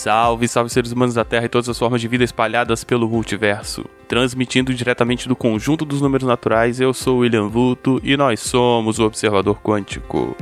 Salve, salve seres humanos da Terra e todas as formas de vida espalhadas pelo multiverso. Transmitindo diretamente do conjunto dos números naturais, eu sou William Vulto e nós somos o Observador Quântico.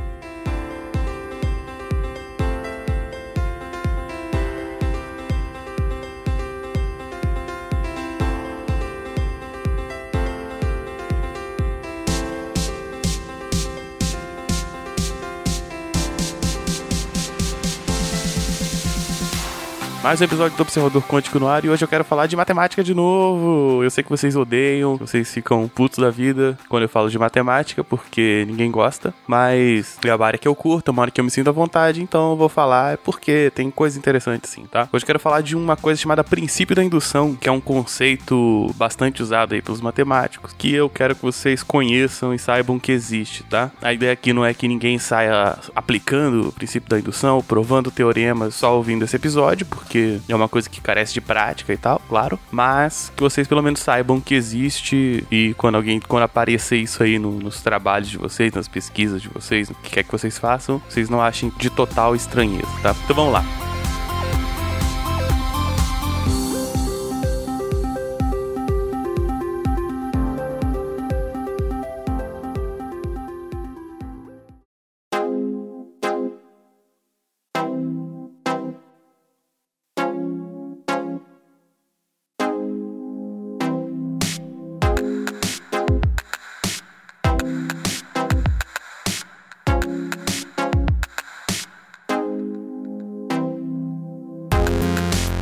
Mais um episódio do Observador Quântico no ar e hoje eu quero falar de matemática de novo. Eu sei que vocês odeiam, vocês ficam putos da vida quando eu falo de matemática, porque ninguém gosta, mas é a área que eu curto, é uma área que eu me sinto à vontade, então eu vou falar porque tem coisa interessante sim, tá? Hoje eu quero falar de uma coisa chamada princípio da indução, que é um conceito bastante usado aí pelos matemáticos, que eu quero que vocês conheçam e saibam que existe, tá? A ideia aqui não é que ninguém saia aplicando o princípio da indução, provando teoremas só ouvindo esse episódio, porque porque é uma coisa que carece de prática e tal, claro. Mas que vocês pelo menos saibam que existe e quando alguém, quando aparecer isso aí no, nos trabalhos de vocês, nas pesquisas de vocês, no que quer que vocês façam, vocês não achem de total estranheza, tá? Então vamos lá.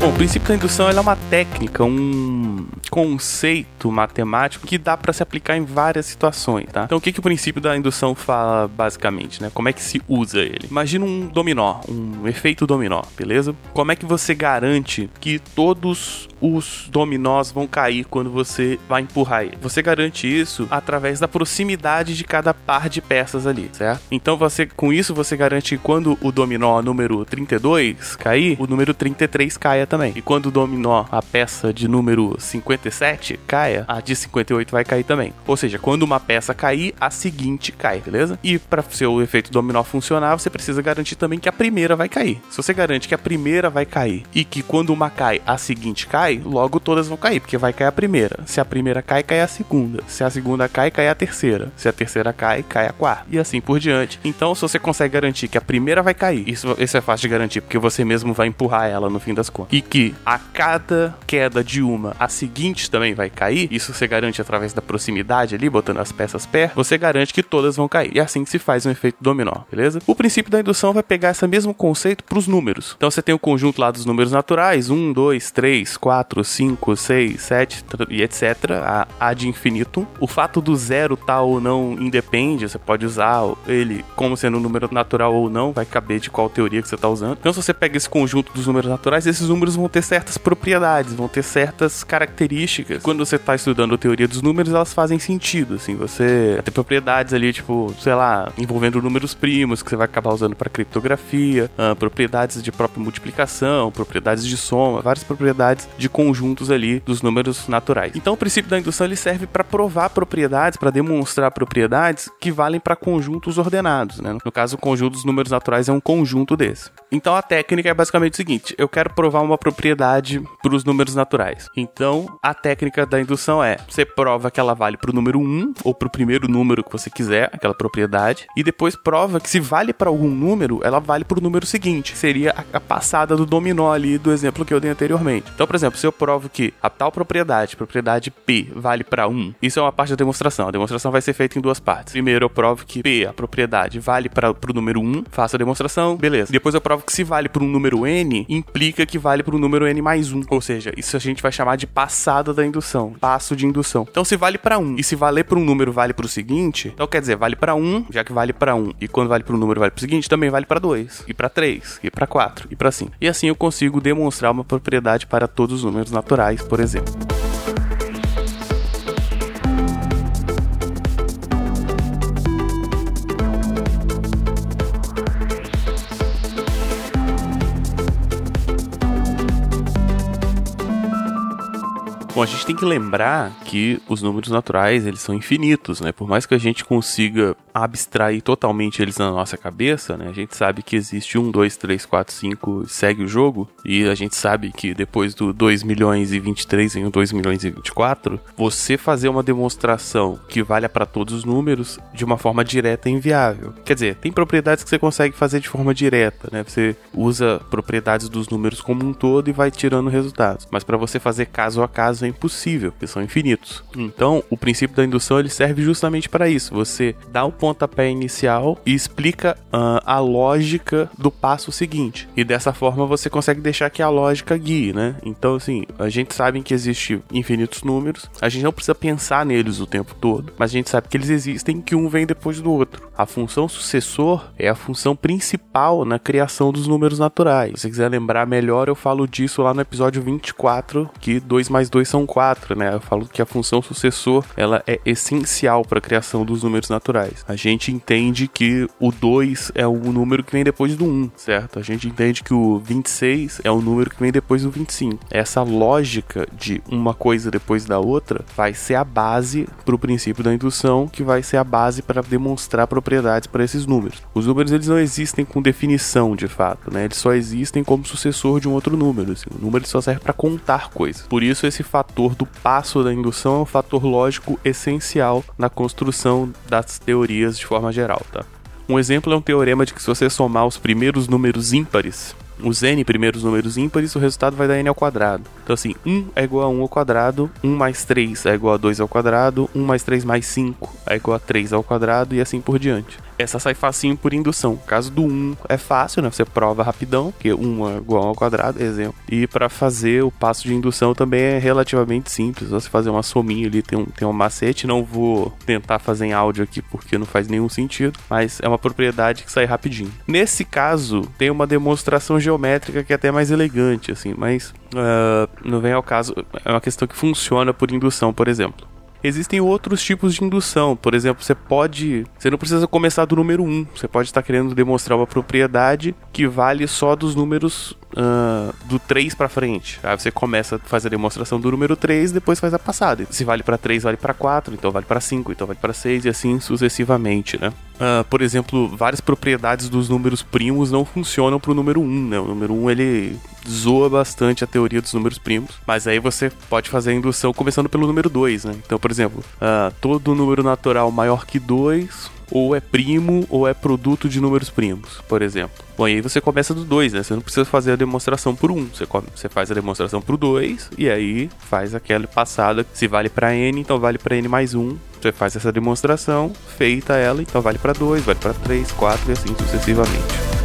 Bom, o princípio da indução é uma técnica, um conceito matemático que dá para se aplicar em várias situações, tá? Então, o que, que o princípio da indução fala basicamente, né? Como é que se usa ele? Imagina um dominó, um efeito dominó, beleza? Como é que você garante que todos os dominós vão cair quando você vai empurrar ele? Você garante isso através da proximidade de cada par de peças ali, certo? Então, você com isso você garante que quando o dominó número 32 cair, o número 33 caia também. E quando o dominó, a peça de número 57 caia, a de 58 vai cair também. Ou seja, quando uma peça cair, a seguinte cai, beleza? E para seu efeito dominó funcionar, você precisa garantir também que a primeira vai cair. Se você garante que a primeira vai cair e que quando uma cai, a seguinte cai, logo todas vão cair, porque vai cair a primeira. Se a primeira cai, cai a segunda. Se a segunda cai, cai a terceira. Se a terceira cai, cai a quarta. E assim por diante. Então, se você consegue garantir que a primeira vai cair, isso, isso é fácil de garantir, porque você mesmo vai empurrar ela no fim das contas. E que a cada queda de uma, a seguinte também vai cair, isso você garante através da proximidade ali, botando as peças perto, você garante que todas vão cair. E é assim que se faz um efeito dominó, beleza? O princípio da indução vai pegar esse mesmo conceito para os números. Então você tem o conjunto lá dos números naturais, 1, 2, 3, 4, 5, 6, 7 e etc. A, a de infinito. O fato do zero tal tá ou não independe, você pode usar ele como sendo um número natural ou não, vai caber de qual teoria que você está usando. Então se você pega esse conjunto dos números naturais, esses números vão ter certas propriedades, vão ter certas características. Quando você está estudando a teoria dos números, elas fazem sentido, assim, você vai ter propriedades ali, tipo, sei lá, envolvendo números primos, que você vai acabar usando para criptografia, uh, propriedades de própria multiplicação, propriedades de soma, várias propriedades de conjuntos ali dos números naturais. Então, o princípio da indução ele serve para provar propriedades, para demonstrar propriedades que valem para conjuntos ordenados, né? No caso, o conjunto dos números naturais é um conjunto desse. Então, a técnica é basicamente o seguinte: eu quero provar uma propriedade para os números naturais. Então, a técnica da indução é: você prova que ela vale para o número 1 ou para o primeiro número que você quiser, aquela propriedade, e depois prova que se vale para algum número, ela vale para o número seguinte, seria a, passada do dominó ali do exemplo que eu dei anteriormente. Então, por exemplo, se eu provo que a tal propriedade, propriedade P, vale para 1, isso é uma parte da demonstração. A demonstração vai ser feita em duas partes. Primeiro, eu provo que P, a propriedade, vale para o número 1, faço a demonstração, beleza. Depois eu provo que se vale para um número N, implica que vale para o número N mais 1. Ou seja, isso a gente vai chamar de passada da indução, passo de indução. Então, se vale para 1 e se valer para um número vale para o seguinte, então quer dizer, vale para 1, já que vale para 1, e quando vale para um número vale para o seguinte, também vale para 2, e para 3, e para 4, e para 5. E assim eu consigo demonstrar uma propriedade para todos os números naturais, por exemplo. Bom, a gente tem que lembrar que os números naturais, eles são infinitos, né? Por mais que a gente consiga abstrair totalmente eles na nossa cabeça, né? A gente sabe que existe 1, 2, 3, 4, 5, segue o jogo, e a gente sabe que depois do 2 milhões e 23 vem o 2 milhões e 24, você fazer uma demonstração que valha para todos os números de uma forma direta é inviável. Quer dizer, tem propriedades que você consegue fazer de forma direta, né? Você usa propriedades dos números como um todo e vai tirando resultados. Mas para você fazer caso a caso é impossível, porque são infinitos. Então, o princípio da indução ele serve justamente para isso. Você dá o pontapé inicial e explica uh, a lógica do passo seguinte. E dessa forma você consegue deixar que a lógica guie, né? Então, assim, a gente sabe que existe infinitos números, a gente não precisa pensar neles o tempo todo, mas a gente sabe que eles existem que um vem depois do outro. A função sucessor é a função principal na criação dos números naturais. Se você quiser lembrar melhor, eu falo disso lá no episódio 24, que 2 mais 2 são 4, né? Eu falo que a função sucessor, ela é essencial para a criação dos números naturais. A gente entende que o 2 é o número que vem depois do 1, certo? A gente entende que o 26 é o número que vem depois do 25. Essa lógica de uma coisa depois da outra vai ser a base para o princípio da indução, que vai ser a base para demonstrar propriedades para esses números. Os números eles não existem com definição de fato, né? Eles só existem como sucessor de um outro número. Assim. O número só serve para contar coisas. Por isso esse fator do passo da indução é um fator lógico essencial na construção das teorias de forma geral, tá? Um exemplo é um teorema de que se você somar os primeiros números ímpares, os n primeiros números ímpares, o resultado vai dar n ao quadrado. Então assim, 1 é igual a 1 ao quadrado, 1 mais 3 é igual a 2 ao quadrado, 1 mais 3 mais 5 é igual a 3 ao quadrado e assim por diante essa sai facinho por indução. Caso do 1 é fácil, né? Você prova rapidão, porque 1 é igual ao quadrado, exemplo. E para fazer o passo de indução também é relativamente simples. Você fazer uma sominha ali, tem um, tem um macete. Não vou tentar fazer em áudio aqui porque não faz nenhum sentido, mas é uma propriedade que sai rapidinho. Nesse caso, tem uma demonstração geométrica que é até mais elegante, assim, mas uh, não vem ao caso. É uma questão que funciona por indução, por exemplo. Existem outros tipos de indução. Por exemplo, você pode. Você não precisa começar do número 1. Você pode estar querendo demonstrar uma propriedade que vale só dos números uh, do 3 para frente. Aí você começa a fazer a demonstração do número 3, depois faz a passada. Se vale para 3, vale para 4, então vale para 5, então vale para 6 e assim sucessivamente, né? Uh, por exemplo, várias propriedades dos números primos não funcionam para o número 1, né? O número 1 ele zoa bastante a teoria dos números primos, mas aí você pode fazer a indução começando pelo número 2, né? Então, por exemplo, uh, todo número natural maior que 2 ou é primo ou é produto de números primos, por exemplo. Bom, e aí você começa do 2, né? Você não precisa fazer a demonstração por 1. Um. Você, você faz a demonstração pro 2 e aí faz aquela passada. Se vale para n, então vale para n mais 1. Um. Você faz essa demonstração, feita ela, então vale para 2, vale para 3, 4 e assim sucessivamente.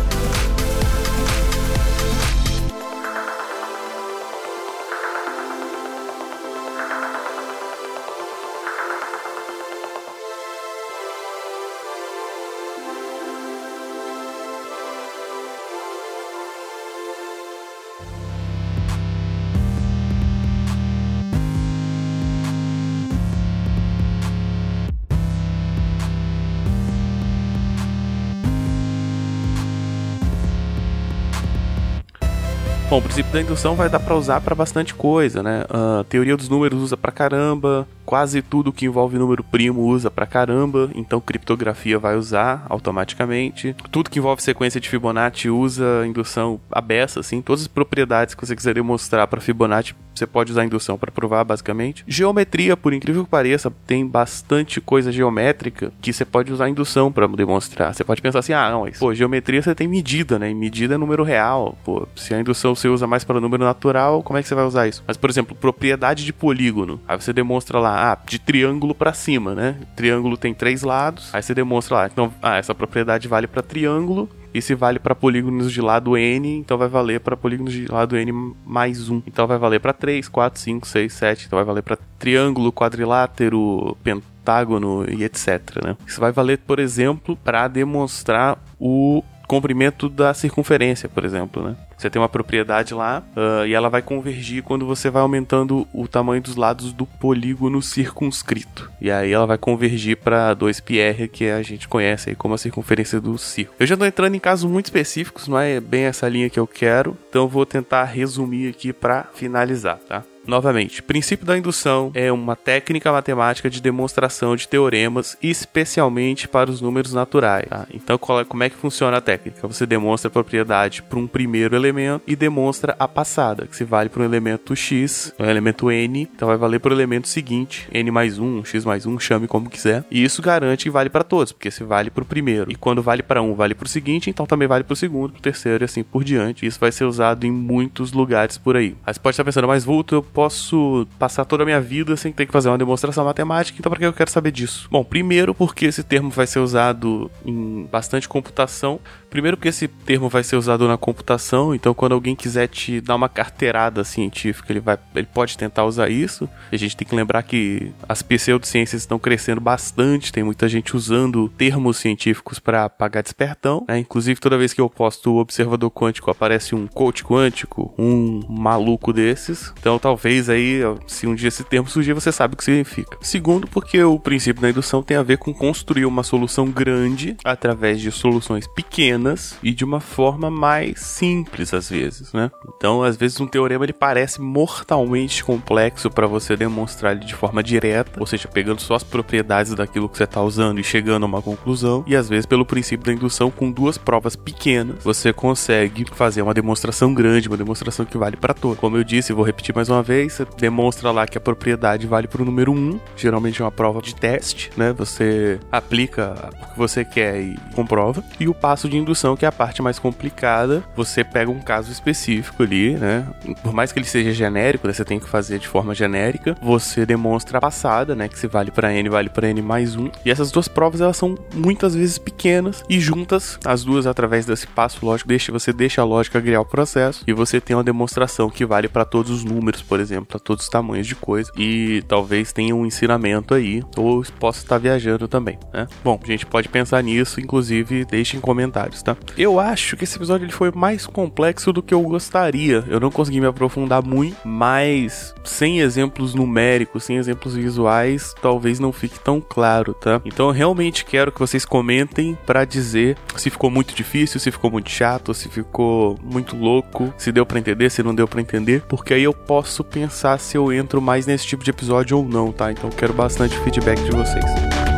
Bom, o princípio da indução vai dar para usar para bastante coisa, né? A teoria dos números usa para caramba, quase tudo que envolve número primo usa pra caramba, então criptografia vai usar automaticamente. Tudo que envolve sequência de Fibonacci usa indução abessa, assim, todas as propriedades que você quiser demonstrar para Fibonacci, você pode usar indução para provar, basicamente. Geometria, por incrível que pareça, tem bastante coisa geométrica que você pode usar indução para demonstrar. Você pode pensar assim: "Ah, não, mas, pô, geometria você tem medida, né? E medida é número real. Pô, se a indução você usa mais para número natural, como é que você vai usar isso?" Mas, por exemplo, propriedade de polígono. Aí você demonstra lá ah, de triângulo para cima, né? Triângulo tem três lados, aí você demonstra lá. Então, ah, essa propriedade vale para triângulo, e se vale para polígonos de lado n, então vai valer para polígonos de lado n mais 1. Então vai valer para 3, 4, 5, 6, 7. Então vai valer para triângulo, quadrilátero, pentágono e etc. Né? Isso vai valer, por exemplo, para demonstrar o comprimento da circunferência, por exemplo, né? Você tem uma propriedade lá uh, e ela vai convergir quando você vai aumentando o tamanho dos lados do polígono circunscrito. E aí ela vai convergir para 2πr, que a gente conhece aí como a circunferência do círculo. Eu já estou entrando em casos muito específicos, não é bem essa linha que eu quero, então eu vou tentar resumir aqui para finalizar, tá? Novamente, princípio da indução é uma técnica matemática de demonstração de teoremas, especialmente para os números naturais. Tá? Então, é, como é que funciona a técnica? Você demonstra a propriedade para um primeiro elemento e demonstra a passada, que se vale para um elemento x, um elemento n, então vai valer para o elemento seguinte, n mais 1, x mais 1, chame como quiser. E isso garante que vale para todos, porque se vale para o primeiro. E quando vale para um, vale para o seguinte, então também vale para o segundo, para o terceiro e assim por diante. Isso vai ser usado em muitos lugares por aí. Aí você pode estar pensando, mas Vulto, eu passar toda a minha vida sem ter que fazer uma demonstração matemática, então para que eu quero saber disso? Bom, primeiro porque esse termo vai ser usado em bastante computação. Primeiro porque esse termo vai ser usado na computação, então quando alguém quiser te dar uma carteirada científica, ele vai, ele pode tentar usar isso. A gente tem que lembrar que as pseudociências estão crescendo bastante, tem muita gente usando termos científicos para pagar despertão, né? Inclusive toda vez que eu posto o observador quântico aparece um coach quântico, um maluco desses. Então talvez aí, se um dia esse termo surgir, você sabe o que significa. Segundo, porque o princípio da indução tem a ver com construir uma solução grande através de soluções pequenas pequenas e de uma forma mais simples às vezes, né? Então, às vezes um teorema ele parece mortalmente complexo para você demonstrar ele de forma direta, ou seja, pegando só as propriedades daquilo que você está usando e chegando a uma conclusão, e às vezes pelo princípio da indução com duas provas pequenas, você consegue fazer uma demonstração grande, uma demonstração que vale para todo. Como eu disse, vou repetir mais uma vez, você demonstra lá que a propriedade vale para o número 1, geralmente é uma prova de teste, né? Você aplica o que você quer e comprova, e o passo de indução indução, que é a parte mais complicada. Você pega um caso específico ali, né? Por mais que ele seja genérico, né? você tem que fazer de forma genérica. Você demonstra a passada, né? Que se vale para n, vale para n mais um. E essas duas provas, elas são muitas vezes pequenas e juntas, as duas através desse passo lógico, deixa, você deixa a lógica criar o processo e você tem uma demonstração que vale para todos os números, por exemplo, para todos os tamanhos de coisa. E talvez tenha um ensinamento aí, ou possa estar viajando também, né? Bom, a gente pode pensar nisso, inclusive deixe em tá? Eu acho que esse episódio ele foi mais complexo do que eu gostaria. Eu não consegui me aprofundar muito, mas sem exemplos numéricos, sem exemplos visuais, talvez não fique tão claro, tá? Então eu realmente quero que vocês comentem para dizer se ficou muito difícil, se ficou muito chato, se ficou muito louco, se deu para entender, se não deu para entender, porque aí eu posso pensar se eu entro mais nesse tipo de episódio ou não, tá? Então quero bastante feedback de vocês.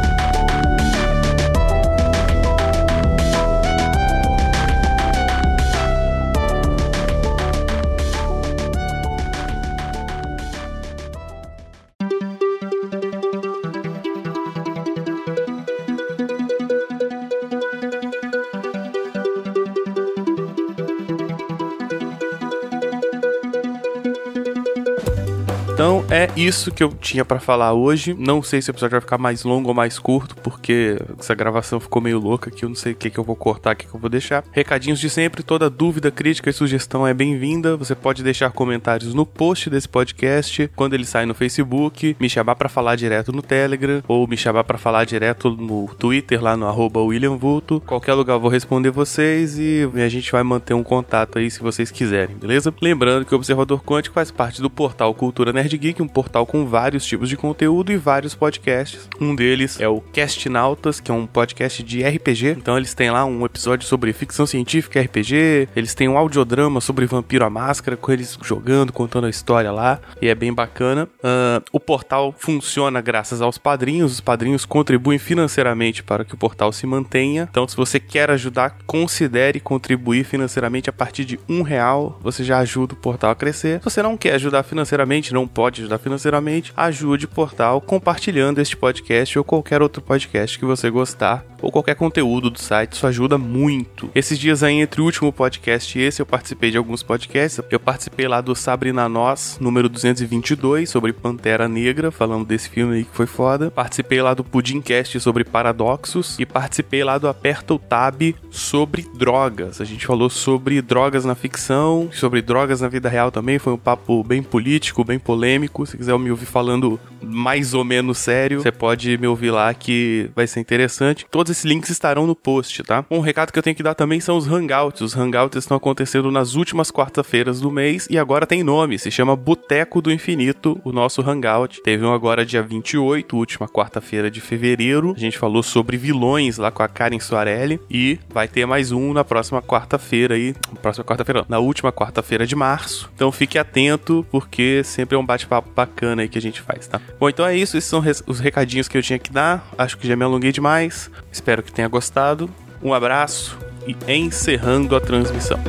Então é isso que eu tinha para falar hoje. Não sei se o episódio vai ficar mais longo ou mais curto, porque essa gravação ficou meio louca aqui. Eu não sei o que, que eu vou cortar, o que, que eu vou deixar. Recadinhos de sempre: toda dúvida, crítica e sugestão é bem-vinda. Você pode deixar comentários no post desse podcast, quando ele sai no Facebook, me chamar para falar direto no Telegram, ou me chamar para falar direto no Twitter, lá no arroba William Vulto. Qualquer lugar eu vou responder vocês e a gente vai manter um contato aí se vocês quiserem, beleza? Lembrando que o Observador Quântico faz parte do portal Cultura Nerd Nerd Geek, um portal com vários tipos de conteúdo e vários podcasts. Um deles é o Cast Nautas, que é um podcast de RPG. Então eles têm lá um episódio sobre ficção científica RPG. Eles têm um audiodrama sobre Vampiro à Máscara, com eles jogando, contando a história lá. E é bem bacana. Uh, o portal funciona graças aos padrinhos. Os padrinhos contribuem financeiramente para que o portal se mantenha. Então, se você quer ajudar, considere contribuir financeiramente a partir de um real. Você já ajuda o portal a crescer. Se você não quer ajudar financeiramente, não pode ajudar financeiramente, ajude o portal compartilhando este podcast ou qualquer outro podcast que você gostar ou qualquer conteúdo do site, isso ajuda muito. Esses dias aí, entre o último podcast e esse, eu participei de alguns podcasts. Eu participei lá do Sabrina Nós, número 222, sobre Pantera Negra, falando desse filme aí que foi foda. Participei lá do Pudimcast sobre paradoxos e participei lá do Aperta o Tab sobre drogas. A gente falou sobre drogas na ficção, sobre drogas na vida real também. Foi um papo bem político, bem polêmico. Se quiser me ouvir falando mais ou menos sério, você pode me ouvir lá que vai ser interessante. Todos esses links estarão no post, tá? Um recado que eu tenho que dar também são os Hangouts. Os Hangouts estão acontecendo nas últimas quarta-feiras do mês e agora tem nome, se chama Boteco do Infinito, o nosso Hangout. Teve um agora dia 28, última quarta-feira de fevereiro. A gente falou sobre vilões lá com a Karen Soarelli e vai ter mais um na próxima quarta-feira aí, próxima quarta-feira, na última quarta-feira de março. Então fique atento porque sempre é um bate-papo bacana aí que a gente faz, tá? Bom, então é isso. Esses são os recadinhos que eu tinha que dar. Acho que já me alonguei demais. Espero que tenha gostado. Um abraço e encerrando a transmissão.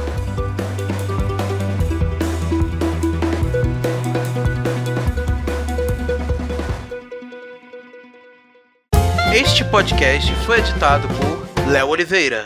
Este podcast foi editado por Léo Oliveira.